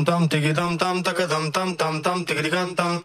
tam tam tiki tam tam taka tam tam tam tam tiki tam tam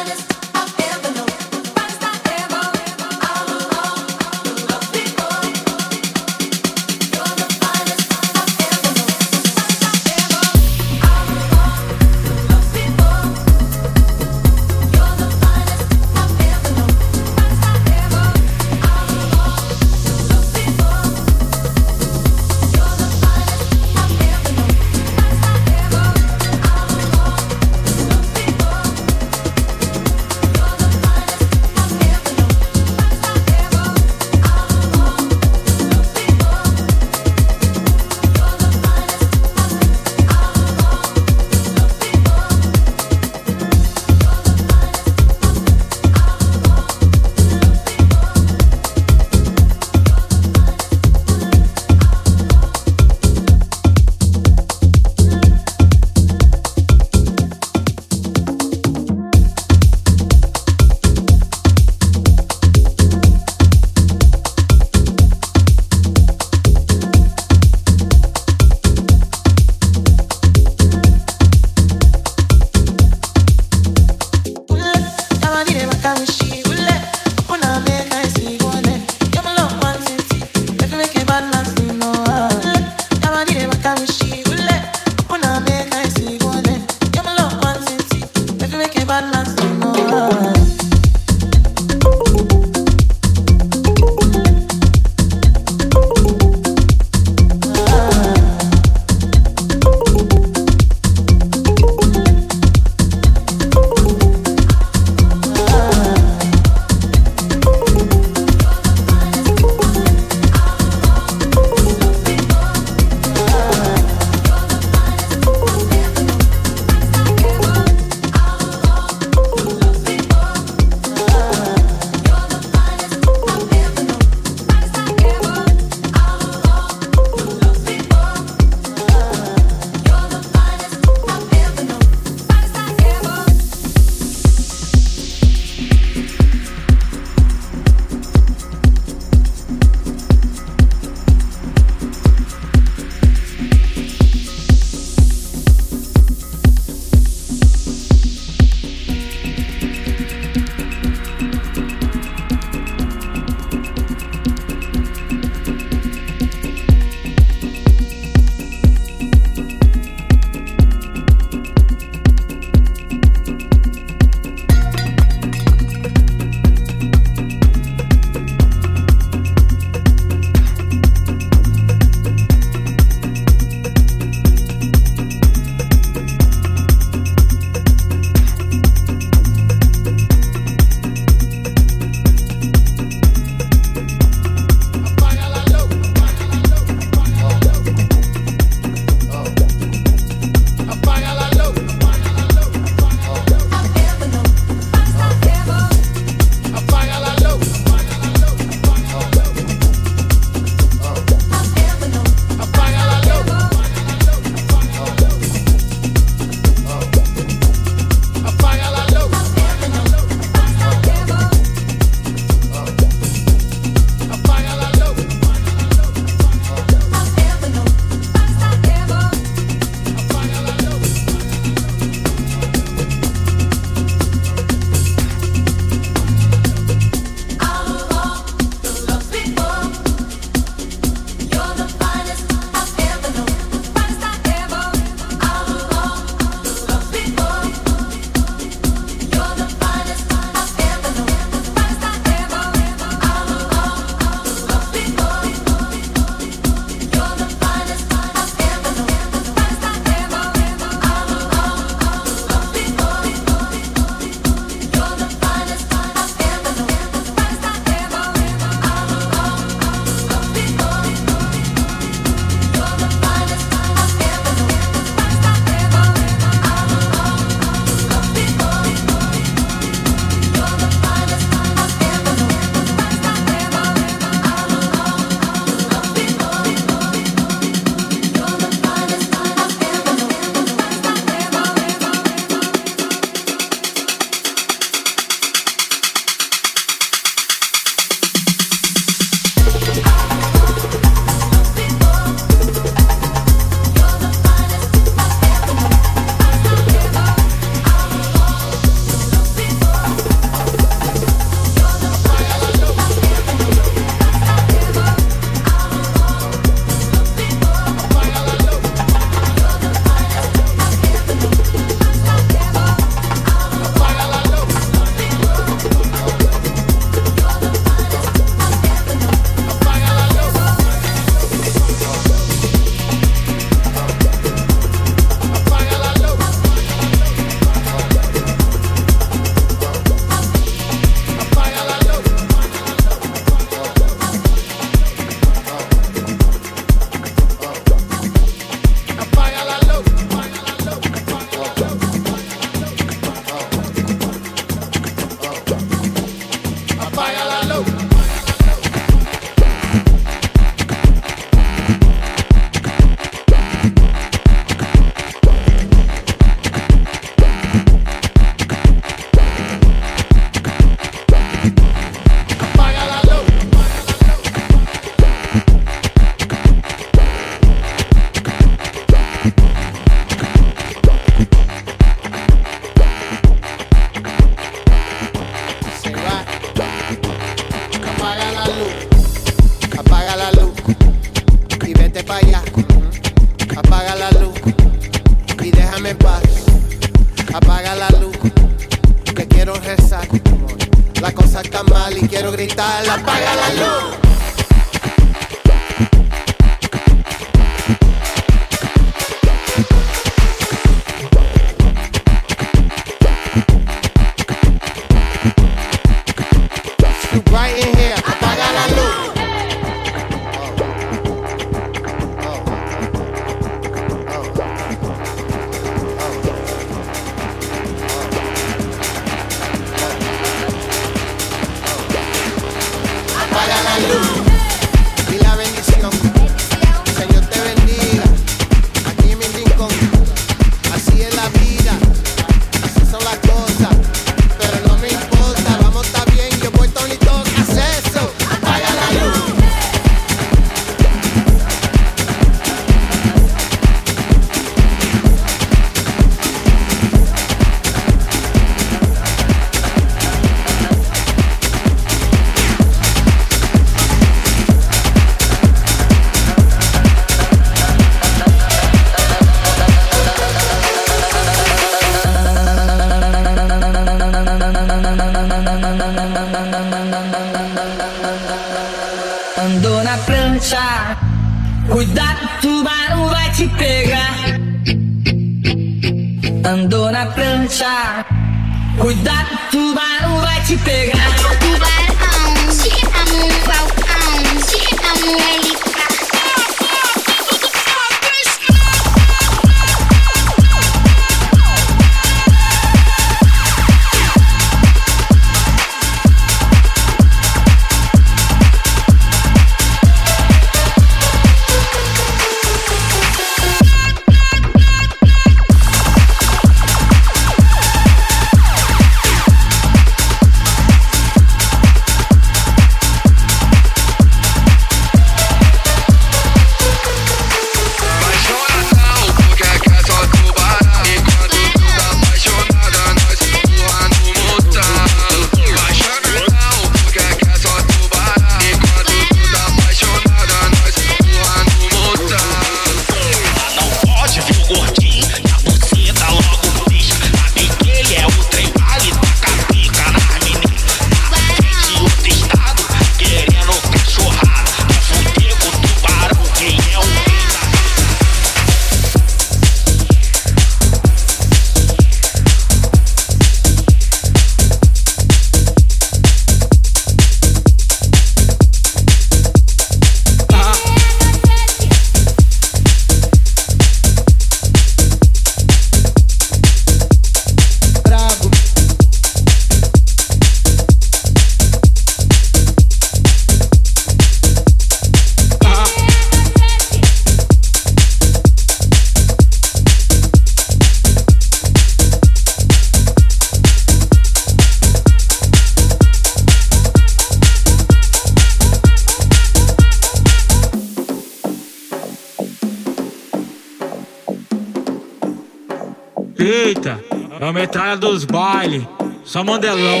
É metralha dos bailes, só mandelão.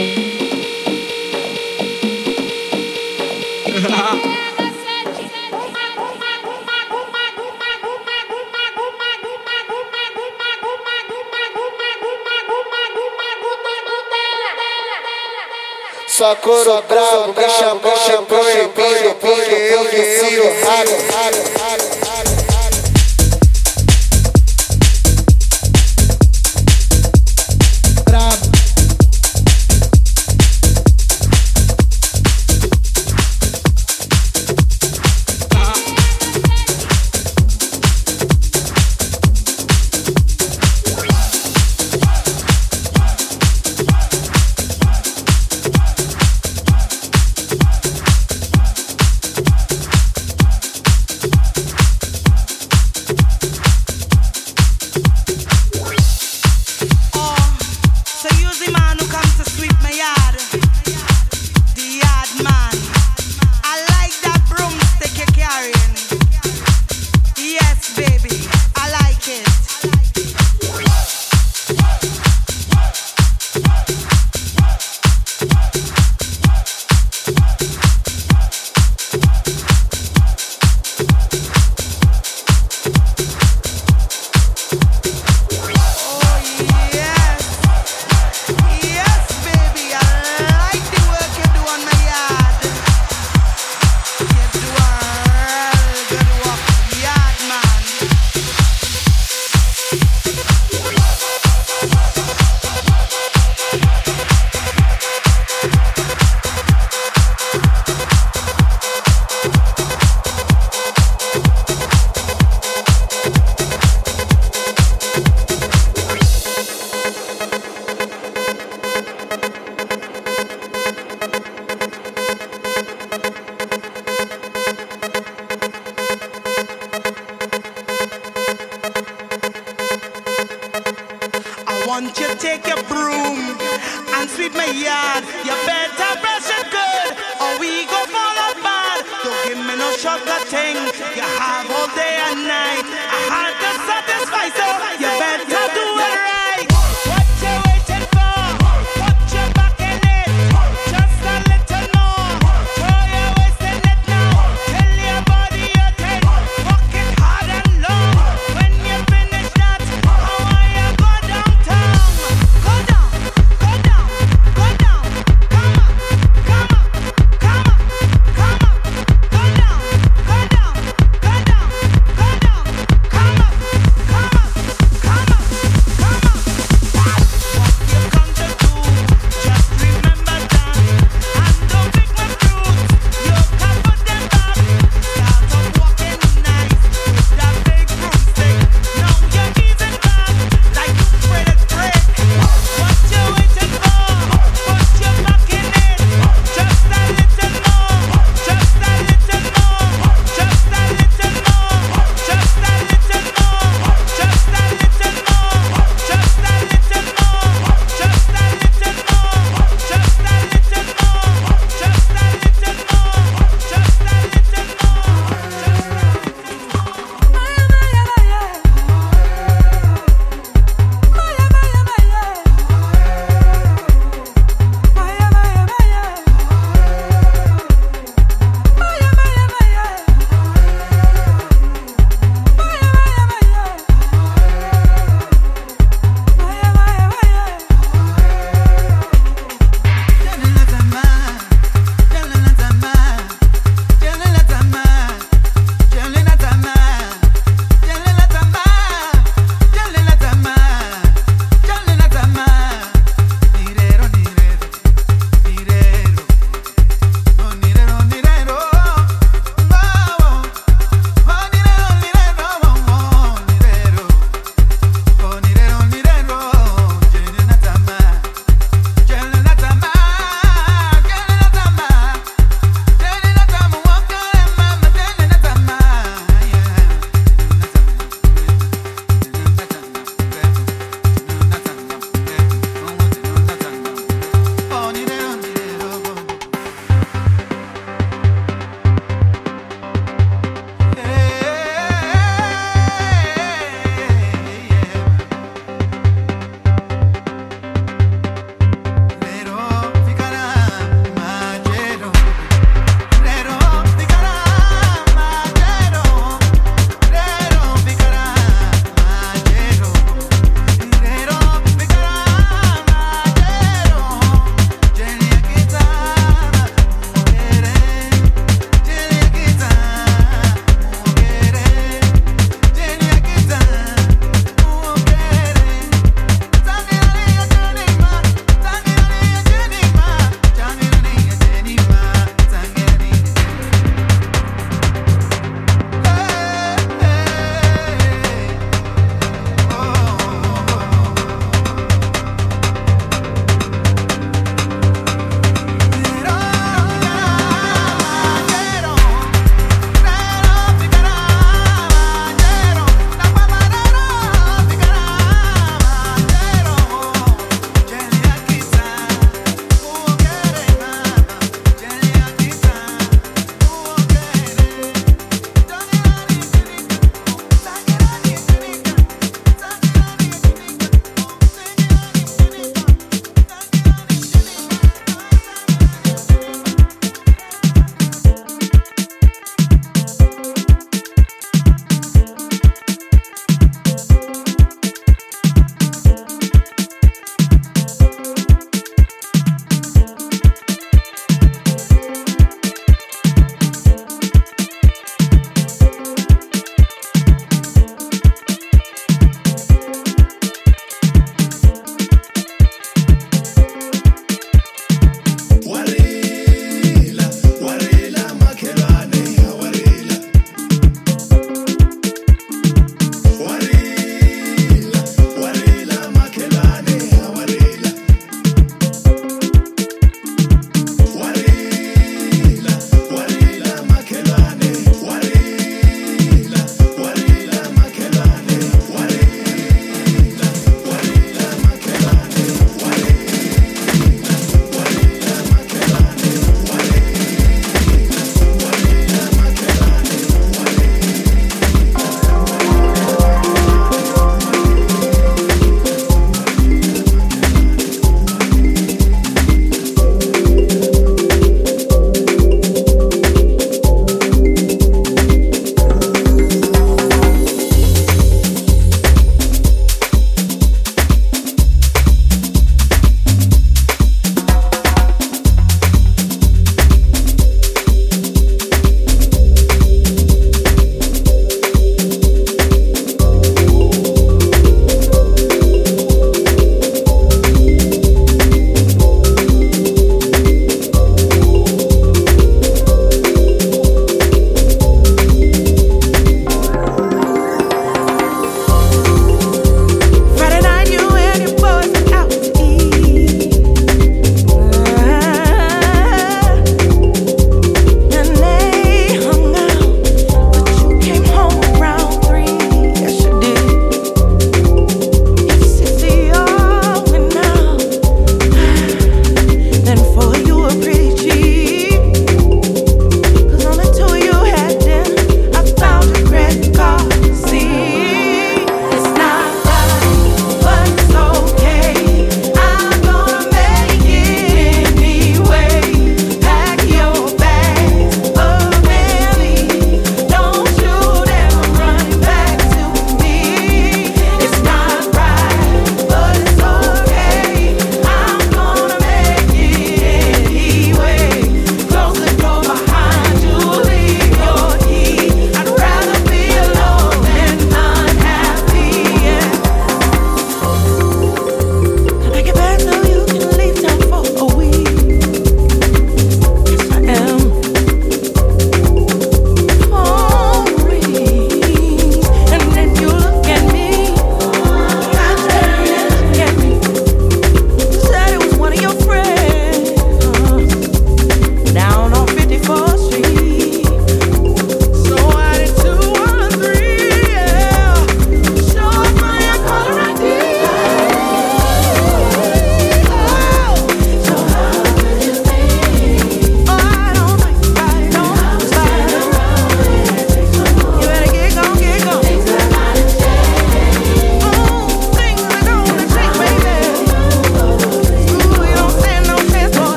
Só couro bravo, com champanhe, proibido, porque eu que ciro, água, água. man. You better brush it good, or we go fall apart. Don't give me no sugar thing. You have all day and night. I had to satisfy, so you better do it right.